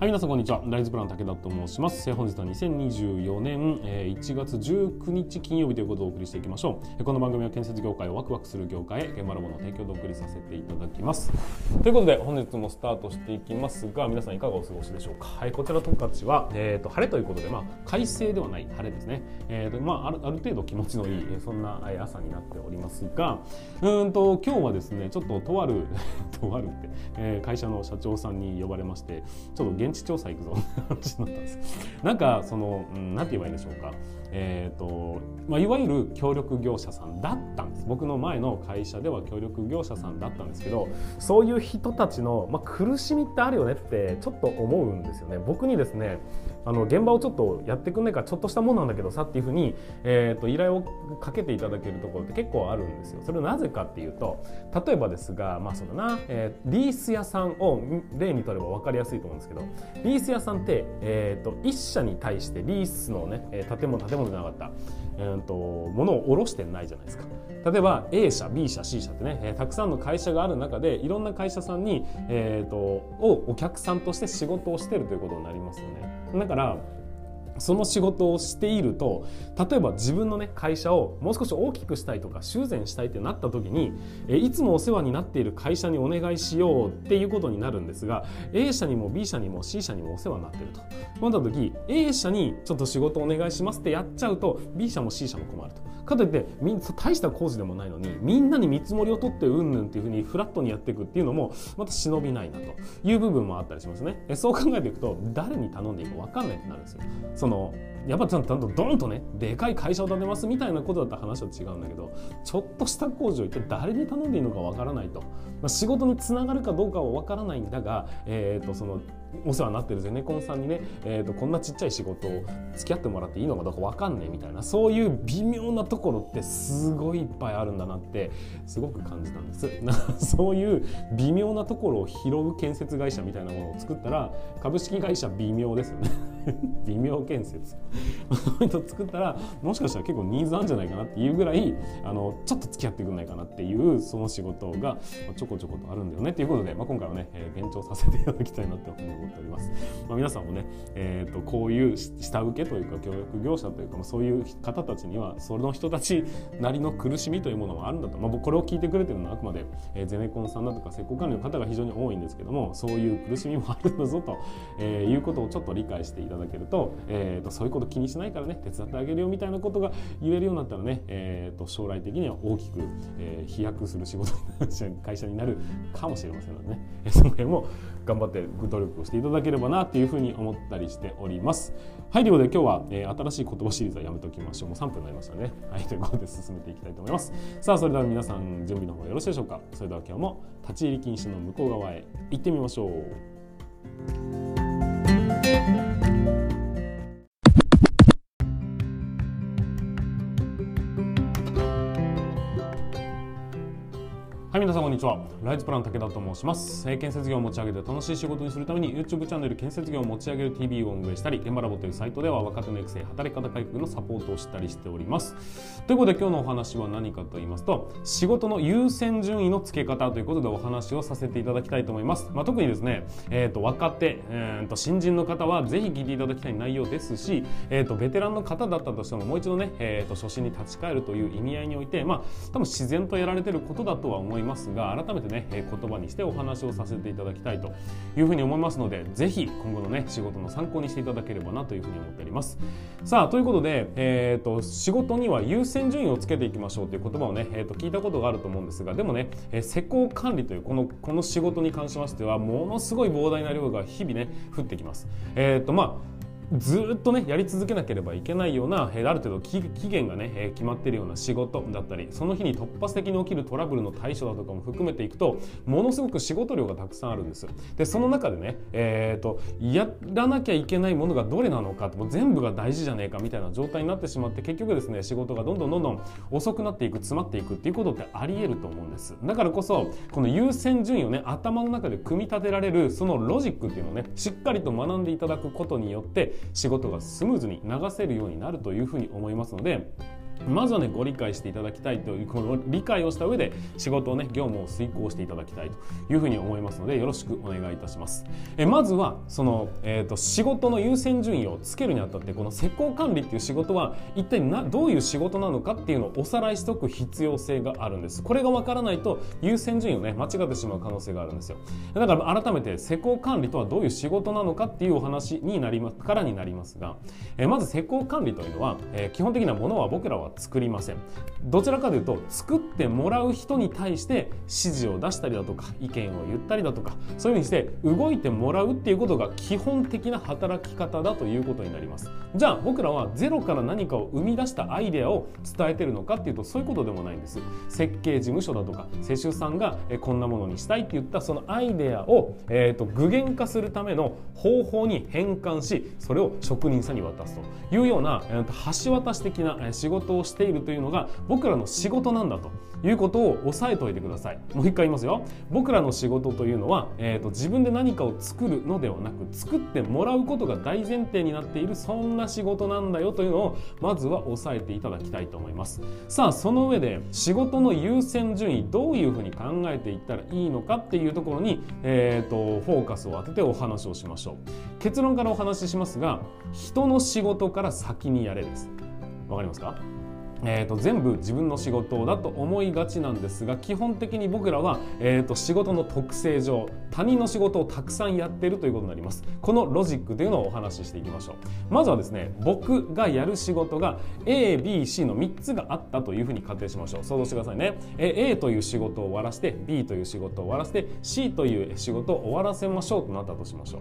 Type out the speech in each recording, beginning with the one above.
はい、皆さんこんにちは。ライズプラン武田と申します。本日は2024年1月19日金曜日ということをお送りしていきましょう。この番組は建設業界をワクワクする業界へ現場ラボの提供でお送りさせていただきます。ということで本日もスタートしていきますが、皆さんいかがお過ごしでしょうか？はい、こちら十勝は、えーと、晴れということで、まあ、快晴ではない晴れですね。えーとまあ、あるある程度気持ちのいいそんな朝になっておりますが、うんと今日はですね、ちょっととある とあるって、えー、会社の社長さんに呼ばれまして、ちょっと現地調査行くぞ。話になったんです。なんかその、うん、て言えばいいんでしょうか。えーとまあ、いわゆる協力業者さんだったんです。僕の前の会社では協力業者さんだったんですけどそういう人たちの、まあ、苦しみってあるよねってちょっと思うんですよね。僕にですねあの現場をちょっとやってくんないかちょっとしたもんなんだけどさっていうふうに、えーと、依頼をかけていただけるところって結構あるんですよ。それはなぜかっていうと例えばですがまあそうだな、えー、リース屋さんを例にとれば分かりやすいと思うんですけどリース屋さんって、えーと、一社に対してリースのね建物建物じゃなかった、えーと、物を卸してないじゃないですか。例えば A 社 B 社 C 社ってね、えー、たくさんの会社がある中でいろんな会社さんに、えーと、をお客さんとして仕事をしてるということになりますよね。だからその仕事をしていると例えば自分のね会社をもう少し大きくしたいとか修繕したいってなった時にえいつもお世話になっている会社にお願いしようっていうことになるんですが A 社にも B 社にも C 社にもお世話になってるとなった時 A 社にちょっと仕事お願いしますってやっちゃうと B 社も C 社も困ると。かといってみん大した工事でもないのにみんなに見積もりを取ってうんぬんっていうふうにフラットにやっていくっていうのもまた忍びないなという部分もあったりしますねえ。そう考えていくと誰に頼んでいいか分かんないってなるんですよ。そのやっぱちゃんとドンとねでかい会社を建てますみたいなことだった話は違うんだけどちょっとした工事を一体誰に頼んでいいのかわからないと、まあ、仕事につながるかどうかはわからないんだが、えー、とそのお世話になってるゼネコンさんにね、えー、とこんなちっちゃい仕事を付き合ってもらっていいのかどうか分かんねえみたいなそういう微妙なところってすごいいっぱいあるんだなってすごく感じたんです。そういう微妙なところを拾う建設会社みたいなものを作ったら株式会社微妙ですよね。微妙建設。そういうの作ったらもしかしたら結構ニーズあるんじゃないかなっていうぐらいあのちょっと付き合ってくんないかなっていうその仕事がちょこちょことあるんだよねっていうことで、まあ、今回はね、えー、現状させていただきたいなって思思っております。まあ、皆さんもね、えーと、こういう下請けというか協力業者というか、まあ、そういう方たちにはその人たちなりの苦しみというものがあるんだと、まあ、僕これを聞いてくれてるのはあくまで、えー、ゼネコンさんだとか施工管理の方が非常に多いんですけどもそういう苦しみもあるんだぞと、えー、いうことをちょっと理解していただけると,、えーと、そういうこと気にしないからね手伝ってあげるよみたいなことが言えるようになったらね、えーと、将来的には大きく、えー、飛躍する仕事会社になるかもしれませんのでね、その辺も頑張って努力をしていただければなっていうふうに思ったりしております。はいということで今日は、えー、新しい言葉シリーズはやめときましょうもう3分になりましたね。はいということで進めていきたいと思います。さあそれでは皆さん準備の方よろしいでしょうかそれでは今日も立ち入り禁止の向こう側へ行ってみましょう。皆さんこんにちは。ライズプラン武田と申します、え、建設業を持ち上げて楽しい仕事にするために YouTube チャンネル建設業を持ち上げる TV を運営したり現場ラボというサイトでは若手の育成働き方改革のサポートをしたりしております。ということで今日のお話は何かと言いますと仕事の優先順位の付け方ということでお話をさせていただきたいと思います、まあ、特にですね、えーと、若手、えーと、新人の方はぜひ聞いていただきたい内容ですし、えーと、ベテランの方だったとしてももう一度ね、えー、と初心に立ち返るという意味合いにおいてまあ多分自然とやられてることだとは思います。が改めてね、言葉にしてお話をさせていただきたいというふうに思いますのでぜひ今後のね仕事の参考にしていただければなというふうに思っております。さあということで、えーと、仕事には優先順位をつけていきましょうという言葉をね、えーと、聞いたことがあると思うんですがでもね、え施工管理というこのこの仕事に関しましてはものすごい膨大な量が日々ね降ってきます。えっ、ー、とまあずっとねやり続けなければいけないような、えある程度期限がね、え決まっているような仕事だったりその日に突発的に起きるトラブルの対処だとかも含めていくとものすごく仕事量がたくさんあるんです。でその中でね、えーと、やらなきゃいけないものがどれなのかもう全部が大事じゃねえかみたいな状態になってしまって結局ですね仕事がどんどんどんどん遅くなっていく詰まっていくっていうことってありえると思うんです。だからこそこの優先順位をね頭の中で組み立てられるそのロジックっていうのをねしっかりと学んでいただくことによって仕事がスムーズに流せるようになるというふうに思いますのでまずはねご理解していただきたいというこの理解をした上で仕事をね業務を遂行していただきたいというふうに思いますのでよろしくお願いいたします。えまずはその、えーと、仕事の優先順位をつけるにあたってこの施工管理っていう仕事は一体などういう仕事なのかっていうのをおさらいしておく必要性があるんです。これがわからないと優先順位をね間違ってしまう可能性があるんですよ。だから改めて施工管理とはどういう仕事なのかっていうお話になりますからになりますがえまず施工管理というのは、えー、基本的なものは僕らは作りません。どちらかというと作ってもらう人に対して指示を出したりだとか意見を言ったりだとかそういうふうにして動いてもらうっていうことが基本的な働き方だということになります。じゃあ僕らはゼロから何かを生み出したアイデアを伝えてるのかっていうとそういうことでもないんです。設計事務所だとか施主さんがこんなものにしたいって言ったそのアイデアを、えーと、具現化するための方法に変換しそれを職人さんに渡すというような、えーと橋渡し的な仕事ををしているというのが僕らの仕事なんだということを押さえておいてください。もう一回言いますよ。僕らの仕事というのは、えーと、自分で何かを作るのではなく作ってもらうことが大前提になっているそんな仕事なんだよというのをまずは押さえていただきたいと思います。さあその上で仕事の優先順位どういうふうに考えていったらいいのかっていうところに、えーと、とフォーカスを当ててお話をしましょう。結論からお話ししますが人の仕事から先にやれです。わかりますか？えーと、全部自分の仕事だと思いがちなんですが基本的に僕らは、えーと、仕事の特性上他人の仕事をたくさんやってるということになります。このロジックというのをお話ししていきましょう。まずはですね僕がやる仕事が ABC の3つがあったというふうに仮定しましょう。想像してくださいね。え A という仕事を終わらせて B という仕事を終わらせて C という仕事を終わらせましょうとなったとしましょう。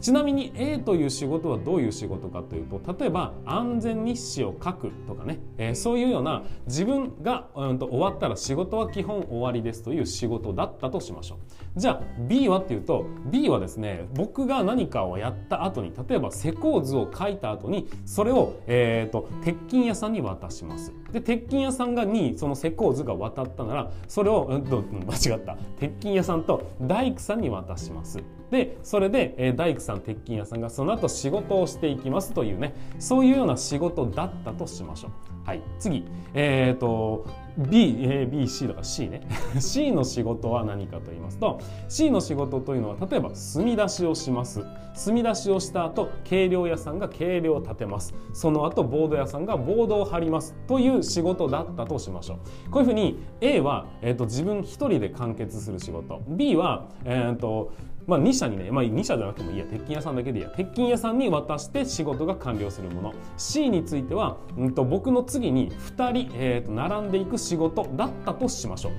ちなみに A という仕事はどういう仕事かというと例えば安全日誌を書くとかね、えー、そういういうような自分が、うん、と終わったら仕事は基本終わりですという仕事だったとしましょう。じゃあ B はっていうと B はですね僕が何かをやった後に例えば施工図を書いた後にそれを、えーと、鉄筋屋さんに渡します。で鉄筋屋さんがにその施工図が渡ったならそれを、うん、間違った。鉄筋屋さんと大工さんに渡します。でそれで、えー、大工さん鉄筋屋さんがその後仕事をしていきますというねそういうような仕事だったとしましょう。はい、次、えーと、B、A、B、C とか C ね。C の仕事は何かと言いますと C の仕事というのは例えば墨出しをします。墨出しをした後計量屋さんが計量を立てます。その後ボード屋さんがボードを貼ります。という仕事だったとしましょう。こういうふうに A は、えーと、自分一人で完結する仕事。B は、えーとまあ、2社にね、まあ、2社じゃなくてもいいや。鉄筋屋さんだけでいいや。鉄筋屋さんに渡して仕事が完了するもの。C については、うんと、僕の次に2人、えーと、並んでいく仕事だったとしましょう。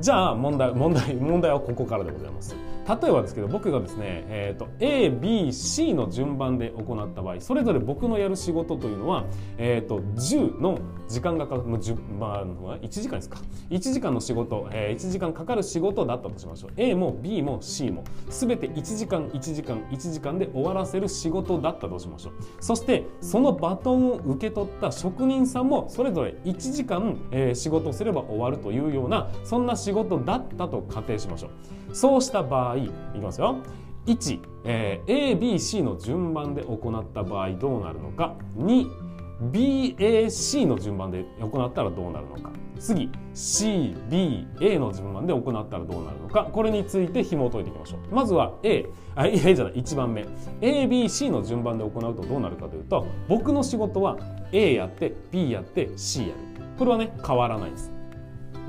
じゃあ問題問題問題はここからでございます。例えばですけど僕がですね、えーと、ABC の順番で行った場合それぞれ僕のやる仕事というのは、えーと、10の時間がかかる、まあ、1時間ですか。1時間の仕事、えー、1時間かかる仕事だったとしましょう。A も B も C も全て1時間1時間1時間で終わらせる仕事だったとしましょう。そしてそのバトンを受け取った職人さんもそれぞれ1時間、えー、仕事をすれば終わるというようなそんな仕事だったと仮定しましょう。そうした場合いきますよ。1、えー、ABC の順番で行った場合どうなるのか。2 BAC の順番で行ったらどうなるのか。次 CBA の順番で行ったらどうなるのか。これについて紐を解いていきましょう。まずは A あ A じゃない1番目。ABC の順番で行うとどうなるかというと僕の仕事は A やって B やって C やる。これはね変わらないです。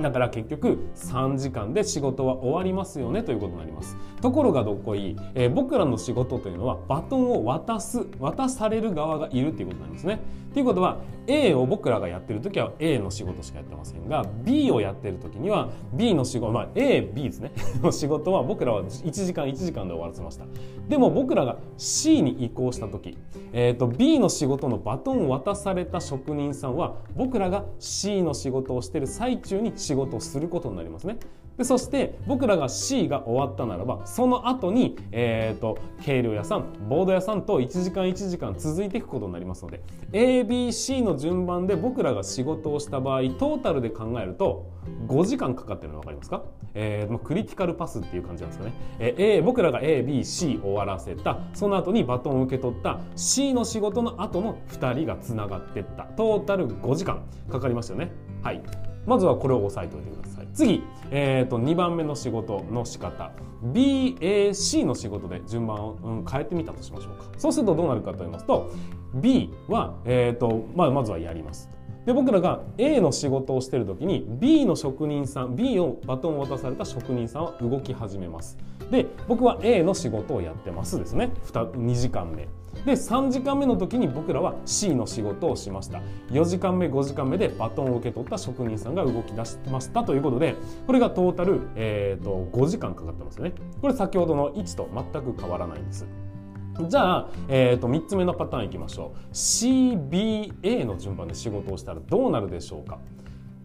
だから結局3時間で仕事は終わりますよねということになります。ところがどっこいい、えー、僕らの仕事というのはバトンを渡す渡される側がいるっていうことなんですね。ということは A を僕らがやってる時は A の仕事しかやってませんが B をやってる時には B の仕事まあ AB ですね。の仕事は僕らは1時間1時間で終わらせました。でも僕らが C に移行した時、えーと、B の仕事のバトンを渡された職人さんは僕らが C の仕事をしてる最中に仕事をすることになりますね。でそして僕らが C が終わったならばその後に、えーと、計量屋さんボード屋さんと1時間1時間続いていくことになりますので ABC の順番で僕らが仕事をした場合トータルで考えると5時間かかってるの分かりますか、えー、クリティカルパスっていう感じなんですかね、えー、A 僕らが ABC 終わらせたその後にバトンを受け取った C の仕事の後の2人がつながってった。トータル5時間かかりますよね。はい。まずはこれを押さえておいてください。次、えーと、2番目の仕事の仕方。BAC の仕事で順番を、うん、変えてみたとしましょうか。そうするとどうなるかと言いますと B は、えーとまあ、まずはやります。で僕らが A の仕事をしてる時に B の職人さん B をバトンを渡された職人さんは動き始めます。で僕は A の仕事をやってますですね。2, 2時間目。で3時間目の時に僕らは C の仕事をしました。4時間目5時間目でバトンを受け取った職人さんが動き出しましたということでこれがトータル、えーと、5時間かかってますよね。これ先ほどの1と全く変わらないんです。じゃあ、えーと、3つ目のパターンいきましょう CBA の順番で仕事をしたらどうなるでしょうか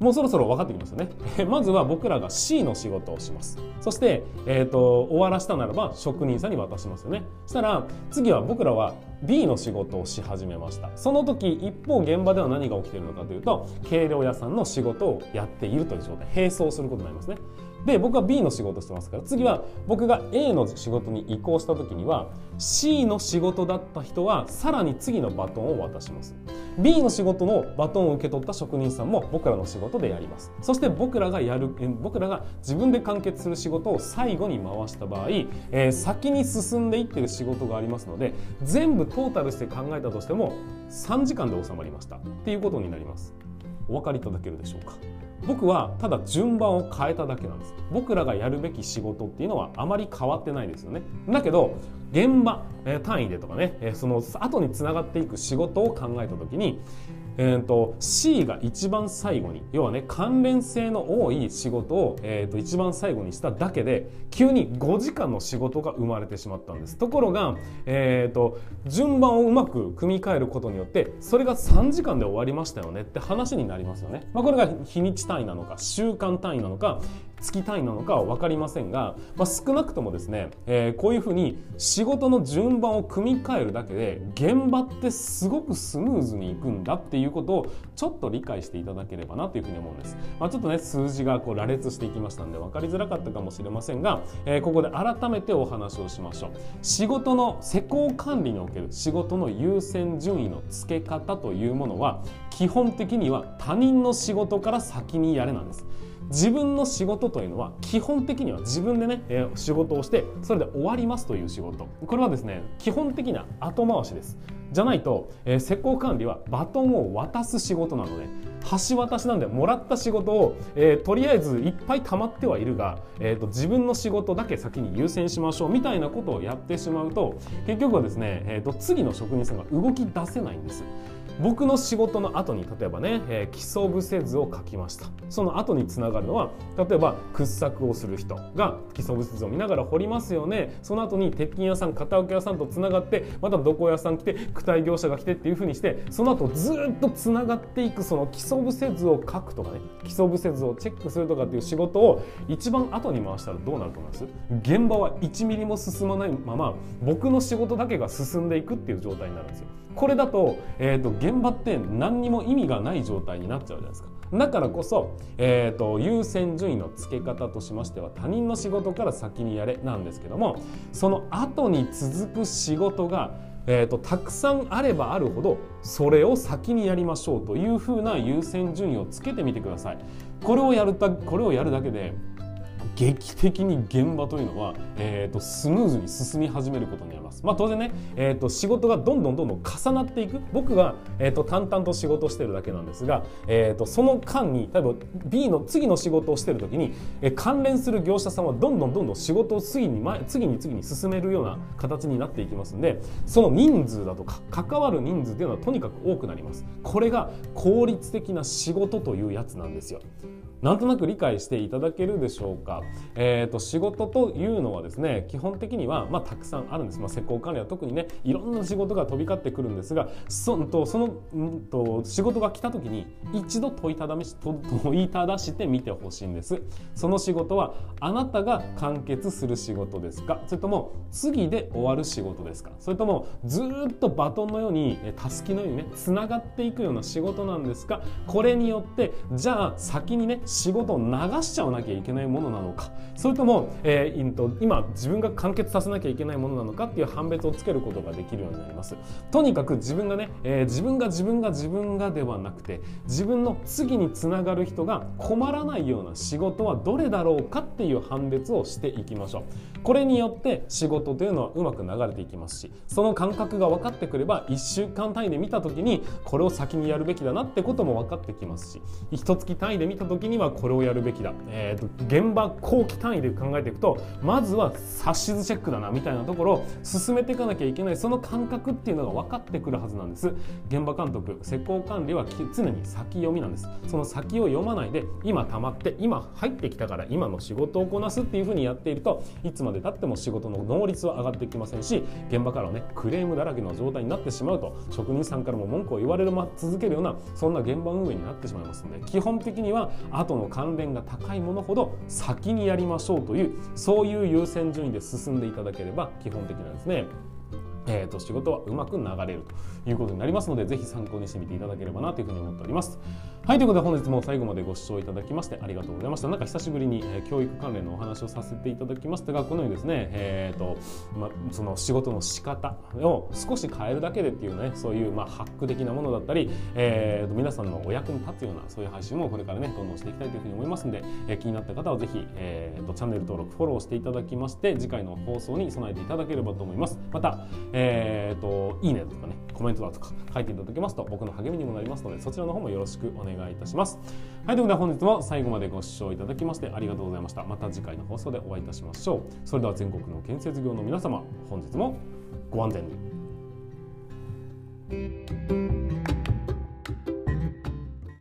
もうそろそろ分かってきますよね。まずは僕らが C の仕事をします。そして、えーと、終わらしたならば職人さんに渡しますよね。そしたら次は僕らは B の仕事をし始めました。その時一方現場では何が起きているのかというと計量屋さんの仕事をやっているという状態並走することになりますね。で僕は B の仕事してますから次は僕が A の仕事に移行した時には C の仕事だった人はさらに次のバトンを渡します B の仕事のバトンを受け取った職人さんも僕らの仕事でやりますそして僕らがやる僕らが自分で完結する仕事を最後に回した場合、えー、先に進んでいってる仕事がありますので全部トータルして考えたとしても3時間で収まりました。っていうことになります。お分かりいただけるでしょうか。僕はただ順番を変えただけなんです。僕らがやるべき仕事っていうのはあまり変わってないですよね。だけど現場、え単位でとかね、えその後につながっていく仕事を考えた時にえーと、C が一番最後に要はね関連性の多い仕事を、えーと、一番最後にしただけで急に5時間の仕事が生まれてしまったんです。ところが、えーと、順番をうまく組み替えることによってそれが3時間で終わりましたよねって話になりますよね、まあ、これが日にち単位なのか週間単位なのか月単位なのかは分かりませんが、まあ、少なくともですね、えー、こういうふうに仕事の順番を組み替えるだけで現場ってすごくスムーズにいくんだっていうことをちょっと理解していただければなというふうに思うんです。まあ、ちょっとね数字がこう羅列していきましたんで分かりづらかったかもしれませんが、えー、ここで改めてお話をしましょう。仕事の施工管理における仕事の優先順位の付け方というものは基本的には他人の仕事から先にやれなんです。自分の仕事というのは基本的には自分でね、えー、仕事をしてそれで終わりますという仕事これはですね基本的な後回しですじゃないと、えー、施工管理はバトンを渡す仕事なので橋渡しなんでもらった仕事を、えー、とりあえずいっぱい溜まってはいるが、えーと、自分の仕事だけ先に優先しましょうみたいなことをやってしまうと結局はですね、えーと次の職人さんが動き出せないんです。僕の仕事の後に例えばね、えー、基礎部せ図を書きました。その後につながるのは例えば掘削をする人が基礎部せ図を見ながら掘りますよね。その後に鉄筋屋さん片請け屋さんとつながってまた土工屋さん来て躯体業者が来てっていうふうにしてその後ずっとつながっていくその基礎部せ図を書くとかね基礎部せ図をチェックするとかっていう仕事を一番後に回したらどうなると思います？現場は1ミリも進まないまま僕の仕事だけが進んでいくっていう状態になるんですよ。これだと,、えーと、現場って何にも意味がない状態になっちゃうじゃないですか。だからこそ、えーと、優先順位の付け方としましては他人の仕事から先にやれなんですけどもその後に続く仕事が、えーと、とたくさんあればあるほどそれを先にやりましょうというふうな優先順位をつけてみてください。これをやるたこれをやるだけで劇的に現場というのは、えーと、スムーズに進み始めることになります。まあ、当然ね、えーと、仕事がどんどんどんどん重なっていく僕が、えーと、淡々と仕事をしてるだけなんですが、えー、とその間に例えば B の次の仕事をしてる時に、えー、関連する業者さんはどんどんどんどん仕事を次に前次に次に進めるような形になっていきますんでその人数だとか関わる人数というのはとにかく多くなります。これが効率的な仕事というやつなんですよ。なんとなく理解していただけるでしょうか、えーと、仕事というのはですね基本的には、まあ、たくさんあるんです、まあ、施工管理は特にねいろんな仕事が飛び交ってくるんですがそとその、んと仕事が来た時に一度問いただし問いただしてみてほしいんです。その仕事はあなたが完結する仕事ですか？それとも次で終わる仕事ですか？それともずっとバトンのようにたすきのようにねつながっていくような仕事なんですか？これによってじゃあ先にね仕事を流しちゃわなきゃいけないものなのか。それとも、えー、今自分が完結させなきゃいけないものなのかっていう判別をつけることができるようになります。とにかく自分がね、えー、自分が自分が自分がではなくて自分の次につながる人が困らないような仕事はどれだろうかっていう判別をしていきましょう。これによって仕事というのはうまく流れていきますしその感覚が分かってくれば1週間単位で見た時にこれを先にやるべきだなってことも分かってきますし一月単位で見た時にはこれをやるべきだ、えーと、現場後期単位で考えていくとまずは冊子チェックだなみたいなところを進めていかなきゃいけない。その感覚っていうのが分かってくるはずなんです。現場監督施工管理は常に先読みなんです。その先を読まないで今溜まって今入ってきたから今の仕事をこなすっていうふうにやっているといつまでで経っても仕事の能率は上がってきませんし現場からはねクレームだらけの状態になってしまうと職人さんからも文句を言われるま続けるようなそんな現場運営になってしまいますので基本的には後の関連が高いものほど先にやりましょうというそういう優先順位で進んでいただければ基本的なんですね。えーと、仕事はうまく流れるということになりますのでぜひ参考にしてみていただければなというふうに思っております。はいということで本日も最後までご視聴いただきましてありがとうございました。なんか久しぶりに、え、教育関連のお話をさせていただきましたがこのようにですね、えーとま、その仕事の仕方を少し変えるだけでっていうねそういう、ま、ハック的なものだったり、えーと、皆さんのお役に立つようなそういう配信もこれからねどんどんしていきたいというふうに思いますので、え、気になった方はぜひ、えーと、チャンネル登録フォローしていただきまして次回の放送に備えていただければと思います。また、えーといいねとかねコメントだとか書いていただけますと僕の励みにもなりますのでそちらの方もよろしくお願いいたします。はいということで本日も最後までご視聴いただきましてありがとうございました。また次回の放送でお会いいたしましょう。それでは全国の建設業の皆様本日もご安全に。